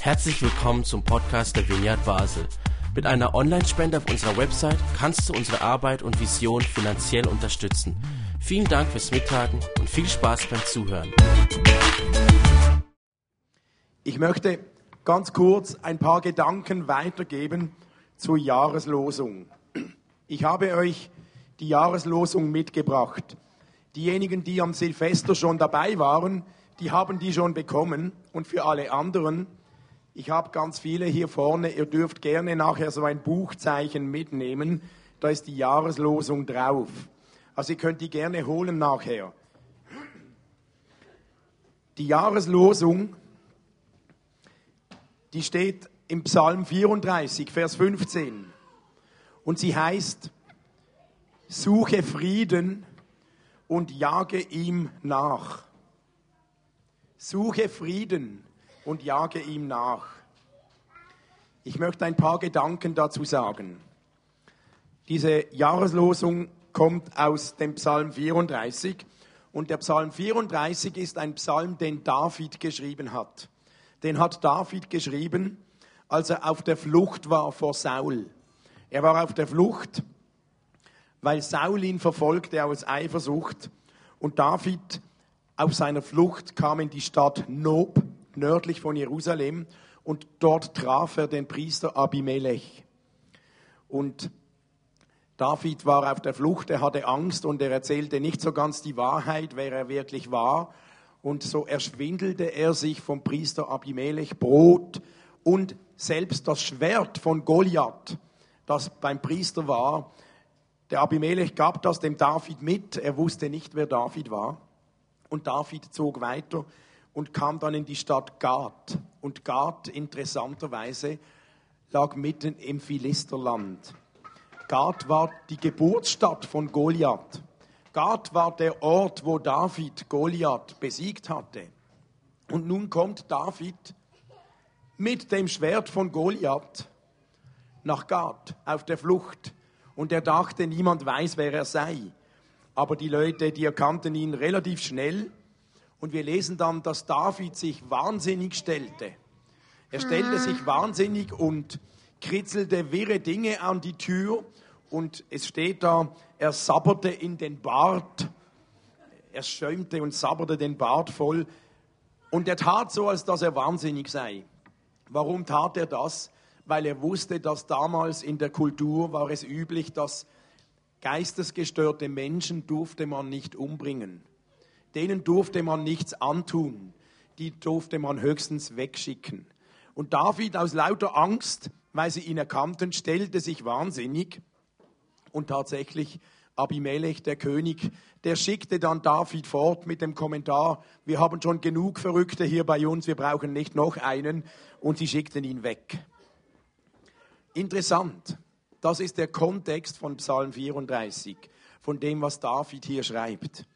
Herzlich willkommen zum Podcast der Vineyard Basel. Mit einer Online-Spende auf unserer Website kannst du unsere Arbeit und Vision finanziell unterstützen. Vielen Dank fürs Mittagen und viel Spaß beim Zuhören. Ich möchte ganz kurz ein paar Gedanken weitergeben zur Jahreslosung. Ich habe euch die Jahreslosung mitgebracht. Diejenigen, die am Silvester schon dabei waren, die haben die schon bekommen. Und für alle anderen, ich habe ganz viele hier vorne, ihr dürft gerne nachher so ein Buchzeichen mitnehmen. Da ist die Jahreslosung drauf. Also ihr könnt die gerne holen nachher. Die Jahreslosung, die steht im Psalm 34, Vers 15. Und sie heißt, suche Frieden und jage ihm nach. Suche Frieden und jage ihm nach. Ich möchte ein paar Gedanken dazu sagen. Diese Jahreslosung kommt aus dem Psalm 34 und der Psalm 34 ist ein Psalm, den David geschrieben hat. Den hat David geschrieben, als er auf der Flucht war vor Saul. Er war auf der Flucht weil Saul ihn verfolgte aus Eifersucht. Und David auf seiner Flucht kam in die Stadt Nob, nördlich von Jerusalem, und dort traf er den Priester Abimelech. Und David war auf der Flucht, er hatte Angst und er erzählte nicht so ganz die Wahrheit, wer er wirklich war. Und so erschwindelte er sich vom Priester Abimelech Brot und selbst das Schwert von Goliath, das beim Priester war, der Abimelech gab das dem David mit. Er wusste nicht, wer David war. Und David zog weiter und kam dann in die Stadt Gad. Und Gad, interessanterweise, lag mitten im Philisterland. Gad war die Geburtsstadt von Goliath. Gad war der Ort, wo David Goliath besiegt hatte. Und nun kommt David mit dem Schwert von Goliath nach Gad auf der Flucht und er dachte, niemand weiß, wer er sei. Aber die Leute, die erkannten ihn relativ schnell und wir lesen dann, dass David sich wahnsinnig stellte. Er stellte sich wahnsinnig und kritzelte wirre Dinge an die Tür und es steht da, er sabberte in den Bart. Er schäumte und sabberte den Bart voll und er tat so, als dass er wahnsinnig sei. Warum tat er das? weil er wusste, dass damals in der Kultur war es üblich, dass geistesgestörte Menschen durfte man nicht umbringen. Denen durfte man nichts antun. Die durfte man höchstens wegschicken. Und David aus lauter Angst, weil sie ihn erkannten, stellte sich wahnsinnig. Und tatsächlich Abimelech, der König, der schickte dann David fort mit dem Kommentar, wir haben schon genug Verrückte hier bei uns, wir brauchen nicht noch einen. Und sie schickten ihn weg. Interessant. Das ist der Kontext von Psalm 34, von dem, was David hier schreibt.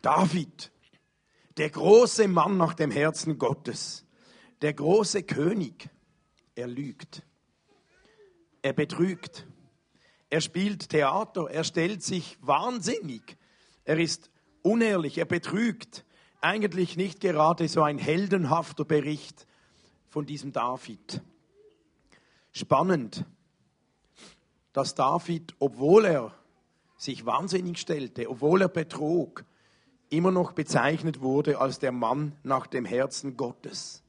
David, der große Mann nach dem Herzen Gottes, der große König, er lügt, er betrügt, er spielt Theater, er stellt sich wahnsinnig, er ist unehrlich, er betrügt. Eigentlich nicht gerade so ein heldenhafter Bericht von diesem David. Spannend, dass David, obwohl er sich wahnsinnig stellte, obwohl er betrog, immer noch bezeichnet wurde als der Mann nach dem Herzen Gottes.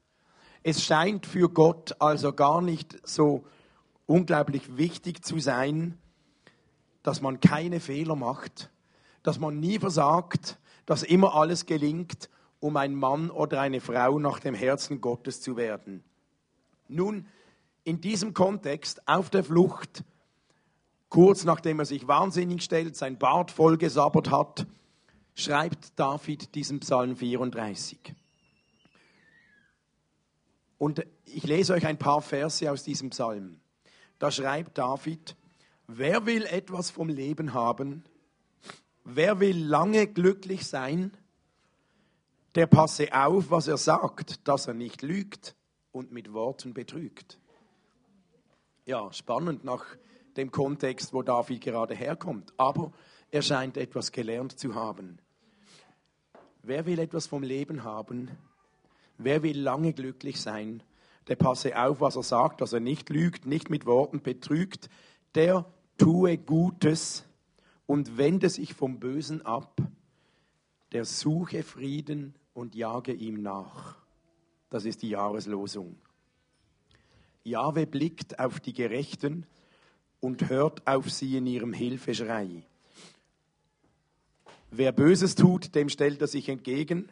Es scheint für Gott also gar nicht so unglaublich wichtig zu sein, dass man keine Fehler macht, dass man nie versagt, dass immer alles gelingt, um ein Mann oder eine Frau nach dem Herzen Gottes zu werden. Nun, in diesem Kontext auf der Flucht, kurz nachdem er sich wahnsinnig stellt, sein Bart vollgesabbert hat, schreibt David diesen Psalm 34. Und ich lese euch ein paar Verse aus diesem Psalm. Da schreibt David, wer will etwas vom Leben haben? Wer will lange glücklich sein? Der passe auf, was er sagt, dass er nicht lügt und mit Worten betrügt ja, spannend nach dem Kontext, wo David gerade herkommt. Aber er scheint etwas gelernt zu haben. Wer will etwas vom Leben haben? Wer will lange glücklich sein, der passe auf, was er sagt, dass er nicht lügt, nicht mit Worten betrügt, der tue Gutes und wende sich vom Bösen ab, der suche Frieden und jage ihm nach. Das ist die Jahreslosung. Jahwe blickt auf die Gerechten und hört auf sie in ihrem Hilfeschrei. Wer Böses tut, dem stellt er sich entgegen,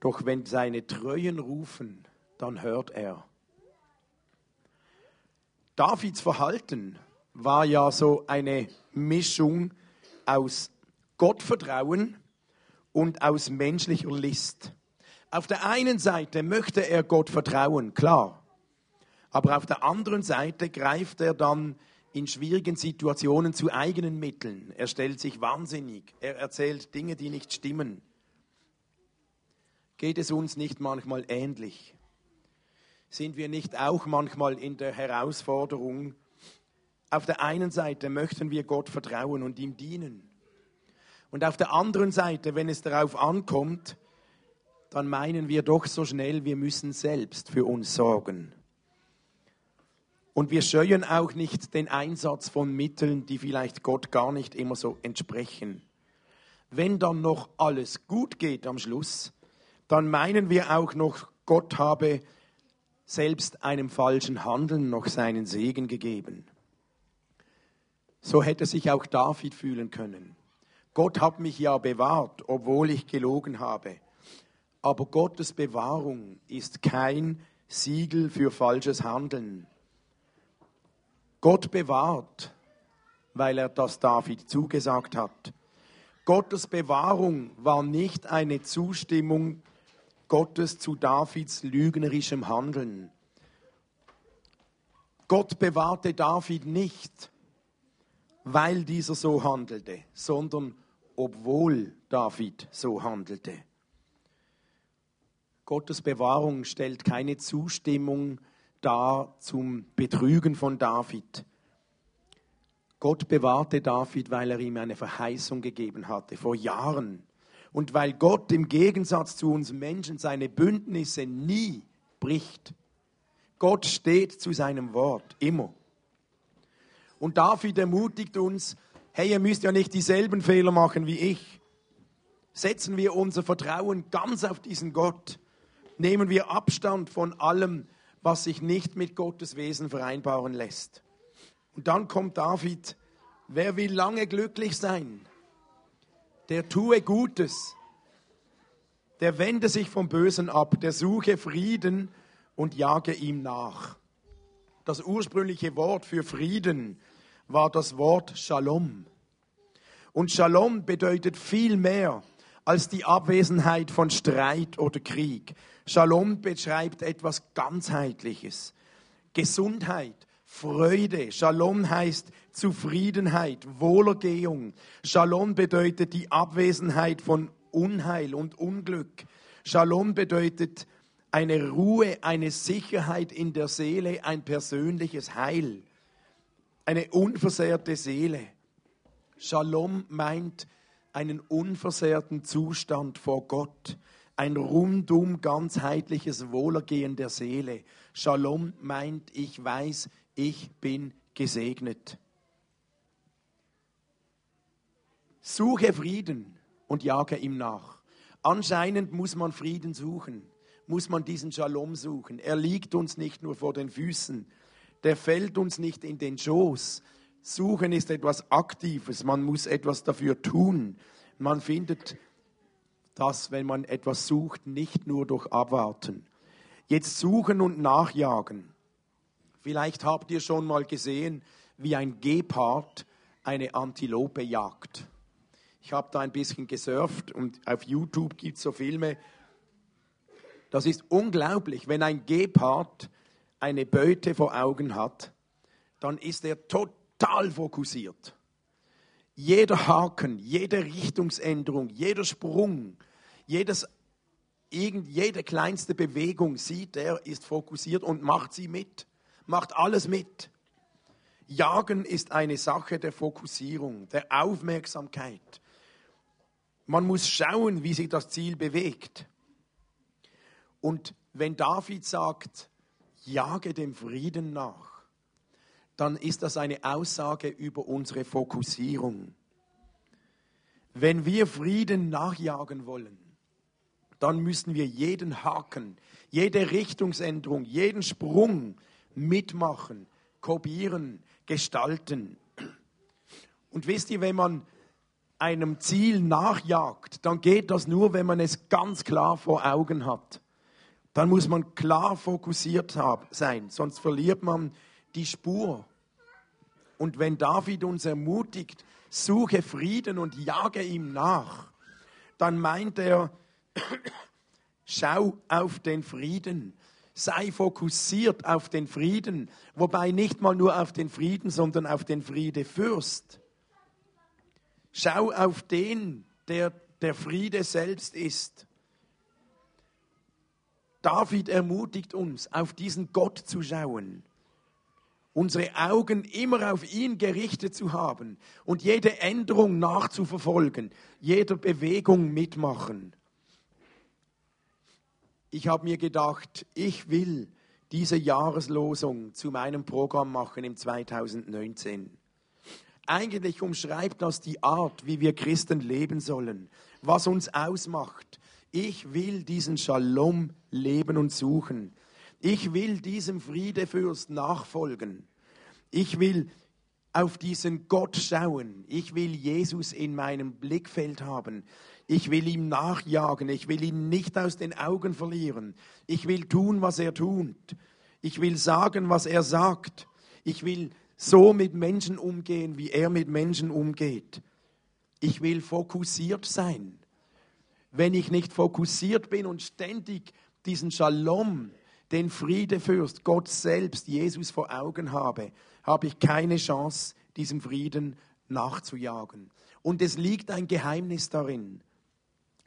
doch wenn seine Treuen rufen, dann hört er. Davids Verhalten war ja so eine Mischung aus Gottvertrauen und aus menschlicher List. Auf der einen Seite möchte er Gott vertrauen, klar. Aber auf der anderen Seite greift er dann in schwierigen Situationen zu eigenen Mitteln. Er stellt sich wahnsinnig. Er erzählt Dinge, die nicht stimmen. Geht es uns nicht manchmal ähnlich? Sind wir nicht auch manchmal in der Herausforderung, auf der einen Seite möchten wir Gott vertrauen und ihm dienen. Und auf der anderen Seite, wenn es darauf ankommt, dann meinen wir doch so schnell, wir müssen selbst für uns sorgen. Und wir scheuen auch nicht den Einsatz von Mitteln, die vielleicht Gott gar nicht immer so entsprechen. Wenn dann noch alles gut geht am Schluss, dann meinen wir auch noch, Gott habe selbst einem falschen Handeln noch seinen Segen gegeben. So hätte sich auch David fühlen können. Gott hat mich ja bewahrt, obwohl ich gelogen habe. Aber Gottes Bewahrung ist kein Siegel für falsches Handeln. Gott bewahrt, weil er das David zugesagt hat. Gottes Bewahrung war nicht eine Zustimmung Gottes zu Davids lügnerischem Handeln. Gott bewahrte David nicht, weil dieser so handelte, sondern obwohl David so handelte. Gottes Bewahrung stellt keine Zustimmung dar zum Betrügen von David. Gott bewahrte David, weil er ihm eine Verheißung gegeben hatte vor Jahren. Und weil Gott im Gegensatz zu uns Menschen seine Bündnisse nie bricht. Gott steht zu seinem Wort, immer. Und David ermutigt uns, hey, ihr müsst ja nicht dieselben Fehler machen wie ich. Setzen wir unser Vertrauen ganz auf diesen Gott. Nehmen wir Abstand von allem, was sich nicht mit Gottes Wesen vereinbaren lässt. Und dann kommt David, wer will lange glücklich sein? Der tue Gutes, der wende sich vom Bösen ab, der suche Frieden und jage ihm nach. Das ursprüngliche Wort für Frieden war das Wort Shalom. Und Shalom bedeutet viel mehr als die Abwesenheit von Streit oder Krieg. Shalom beschreibt etwas ganzheitliches. Gesundheit, Freude. Shalom heißt Zufriedenheit, Wohlergehung. Shalom bedeutet die Abwesenheit von Unheil und Unglück. Shalom bedeutet eine Ruhe, eine Sicherheit in der Seele, ein persönliches Heil, eine unversehrte Seele. Shalom meint einen unversehrten Zustand vor Gott, ein rundum ganzheitliches Wohlergehen der Seele. Shalom meint, ich weiß, ich bin gesegnet. Suche Frieden und jage ihm nach. Anscheinend muss man Frieden suchen muss man diesen Shalom suchen. Er liegt uns nicht nur vor den Füßen, der fällt uns nicht in den Schoß. Suchen ist etwas Aktives, man muss etwas dafür tun. Man findet das, wenn man etwas sucht, nicht nur durch Abwarten. Jetzt suchen und nachjagen. Vielleicht habt ihr schon mal gesehen, wie ein Gepard eine Antilope jagt. Ich habe da ein bisschen gesurft und auf YouTube gibt es so Filme, das ist unglaublich. Wenn ein Gepard eine Beute vor Augen hat, dann ist er total fokussiert. Jeder Haken, jede Richtungsänderung, jeder Sprung, jedes, irgend, jede kleinste Bewegung sieht er, ist fokussiert und macht sie mit, macht alles mit. Jagen ist eine Sache der Fokussierung, der Aufmerksamkeit. Man muss schauen, wie sich das Ziel bewegt. Und wenn David sagt, jage dem Frieden nach, dann ist das eine Aussage über unsere Fokussierung. Wenn wir Frieden nachjagen wollen, dann müssen wir jeden Haken, jede Richtungsänderung, jeden Sprung mitmachen, kopieren, gestalten. Und wisst ihr, wenn man einem Ziel nachjagt, dann geht das nur, wenn man es ganz klar vor Augen hat. Dann muss man klar fokussiert sein, sonst verliert man die Spur. Und wenn David uns ermutigt, suche Frieden und jage ihm nach, dann meint er, schau auf den Frieden, sei fokussiert auf den Frieden, wobei nicht mal nur auf den Frieden, sondern auf den Friedefürst. Schau auf den, der der Friede selbst ist. David ermutigt uns, auf diesen Gott zu schauen, unsere Augen immer auf ihn gerichtet zu haben und jede Änderung nachzuverfolgen, jeder Bewegung mitmachen. Ich habe mir gedacht, ich will diese Jahreslosung zu meinem Programm machen im 2019. Eigentlich umschreibt das die Art, wie wir Christen leben sollen, was uns ausmacht. Ich will diesen Shalom leben und suchen. Ich will diesem Friedefürst nachfolgen. Ich will auf diesen Gott schauen. Ich will Jesus in meinem Blickfeld haben. Ich will ihm nachjagen. Ich will ihn nicht aus den Augen verlieren. Ich will tun, was er tut. Ich will sagen, was er sagt. Ich will so mit Menschen umgehen, wie er mit Menschen umgeht. Ich will fokussiert sein. Wenn ich nicht fokussiert bin und ständig diesen Shalom, den Friedefürst, Gott selbst, Jesus vor Augen habe, habe ich keine Chance, diesem Frieden nachzujagen. Und es liegt ein Geheimnis darin.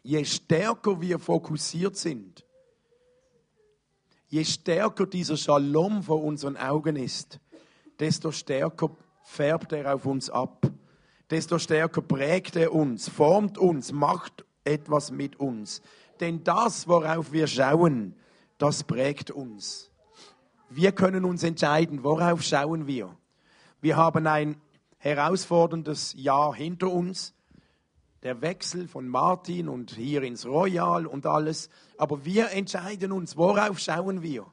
Je stärker wir fokussiert sind, je stärker dieser Shalom vor unseren Augen ist, desto stärker färbt er auf uns ab, desto stärker prägt er uns, formt uns, macht etwas mit uns. Denn das, worauf wir schauen, das prägt uns. Wir können uns entscheiden, worauf schauen wir. Wir haben ein herausforderndes Jahr hinter uns, der Wechsel von Martin und hier ins Royal und alles. Aber wir entscheiden uns, worauf schauen wir.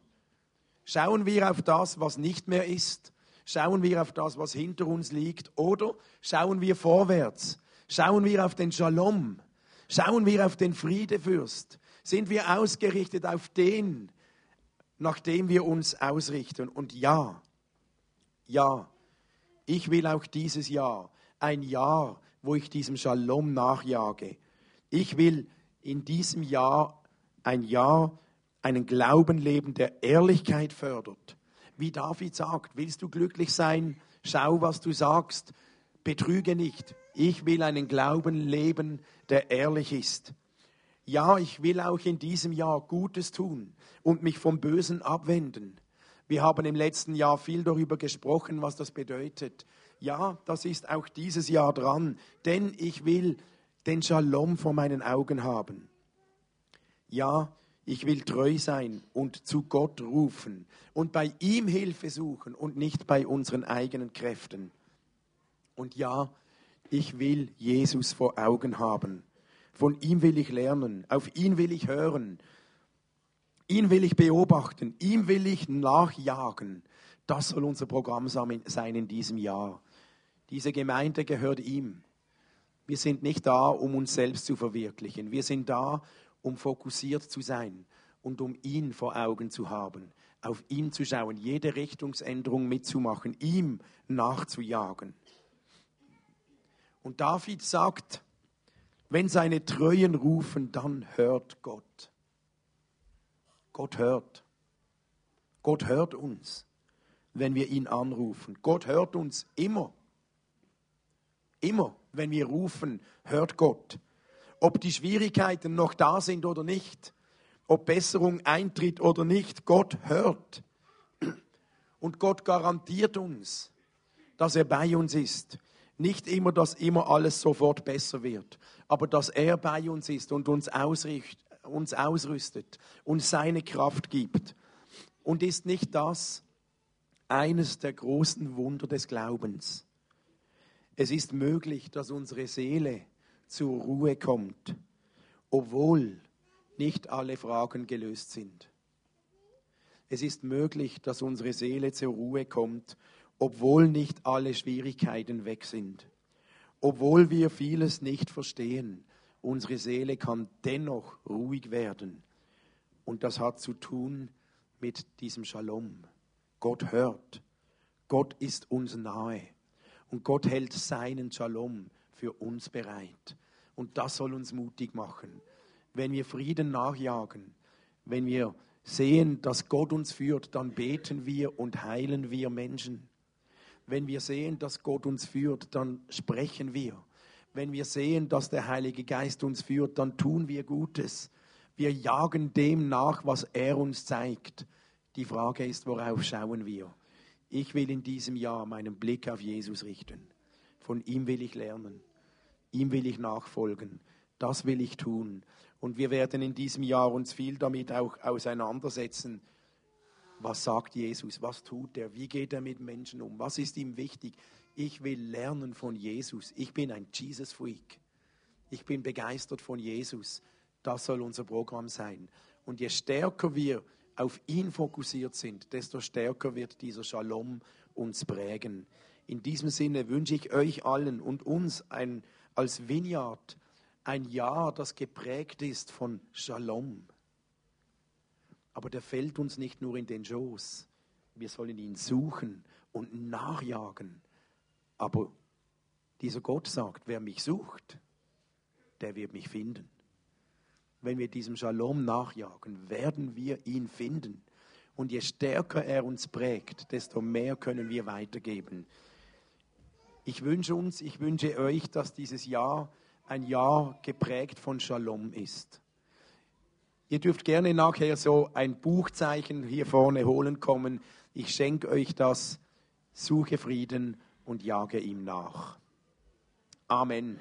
Schauen wir auf das, was nicht mehr ist, Schauen wir auf das, was hinter uns liegt, oder schauen wir vorwärts? Schauen wir auf den Shalom? Schauen wir auf den Friedefürst? Sind wir ausgerichtet auf den, nach dem wir uns ausrichten? Und ja, ja, ich will auch dieses Jahr ein Jahr, wo ich diesem Shalom nachjage. Ich will in diesem Jahr ein Jahr einen Glauben leben, der Ehrlichkeit fördert, wie David sagt, willst du glücklich sein? Schau, was du sagst. Betrüge nicht. Ich will einen Glauben leben, der ehrlich ist. Ja, ich will auch in diesem Jahr Gutes tun und mich vom Bösen abwenden. Wir haben im letzten Jahr viel darüber gesprochen, was das bedeutet. Ja, das ist auch dieses Jahr dran, denn ich will den Shalom vor meinen Augen haben. Ja, ich will treu sein und zu Gott rufen und bei ihm Hilfe suchen und nicht bei unseren eigenen Kräften. Und ja, ich will Jesus vor Augen haben. Von ihm will ich lernen, auf ihn will ich hören, ihn will ich beobachten, ihm will ich nachjagen. Das soll unser Programm sein in diesem Jahr. Diese Gemeinde gehört ihm. Wir sind nicht da, um uns selbst zu verwirklichen. Wir sind da, um fokussiert zu sein und um ihn vor Augen zu haben, auf ihn zu schauen, jede Richtungsänderung mitzumachen, ihm nachzujagen. Und David sagt, wenn seine Treuen rufen, dann hört Gott. Gott hört. Gott hört uns, wenn wir ihn anrufen. Gott hört uns immer. Immer, wenn wir rufen, hört Gott ob die Schwierigkeiten noch da sind oder nicht, ob Besserung eintritt oder nicht, Gott hört. Und Gott garantiert uns, dass er bei uns ist. Nicht immer, dass immer alles sofort besser wird, aber dass er bei uns ist und uns uns ausrüstet, uns seine Kraft gibt. Und ist nicht das eines der großen Wunder des Glaubens? Es ist möglich, dass unsere Seele zur Ruhe kommt, obwohl nicht alle Fragen gelöst sind. Es ist möglich, dass unsere Seele zur Ruhe kommt, obwohl nicht alle Schwierigkeiten weg sind. Obwohl wir vieles nicht verstehen, unsere Seele kann dennoch ruhig werden. Und das hat zu tun mit diesem Shalom. Gott hört. Gott ist uns nahe. Und Gott hält seinen Shalom für uns bereit. Und das soll uns mutig machen. Wenn wir Frieden nachjagen, wenn wir sehen, dass Gott uns führt, dann beten wir und heilen wir Menschen. Wenn wir sehen, dass Gott uns führt, dann sprechen wir. Wenn wir sehen, dass der Heilige Geist uns führt, dann tun wir Gutes. Wir jagen dem nach, was er uns zeigt. Die Frage ist, worauf schauen wir? Ich will in diesem Jahr meinen Blick auf Jesus richten. Von ihm will ich lernen. Ihm will ich nachfolgen. Das will ich tun. Und wir werden in diesem Jahr uns viel damit auch auseinandersetzen. Was sagt Jesus? Was tut er? Wie geht er mit Menschen um? Was ist ihm wichtig? Ich will lernen von Jesus. Ich bin ein Jesus-Freak. Ich bin begeistert von Jesus. Das soll unser Programm sein. Und je stärker wir auf ihn fokussiert sind, desto stärker wird dieser Shalom uns prägen. In diesem Sinne wünsche ich euch allen und uns ein, als Vineyard ein Jahr, das geprägt ist von Shalom. Aber der fällt uns nicht nur in den Schoß. Wir sollen ihn suchen und nachjagen. Aber dieser Gott sagt, wer mich sucht, der wird mich finden. Wenn wir diesem Shalom nachjagen, werden wir ihn finden. Und je stärker er uns prägt, desto mehr können wir weitergeben. Ich wünsche uns, ich wünsche euch, dass dieses Jahr ein Jahr geprägt von Shalom ist. Ihr dürft gerne nachher so ein Buchzeichen hier vorne holen kommen. Ich schenke euch das. Suche Frieden und jage ihm nach. Amen.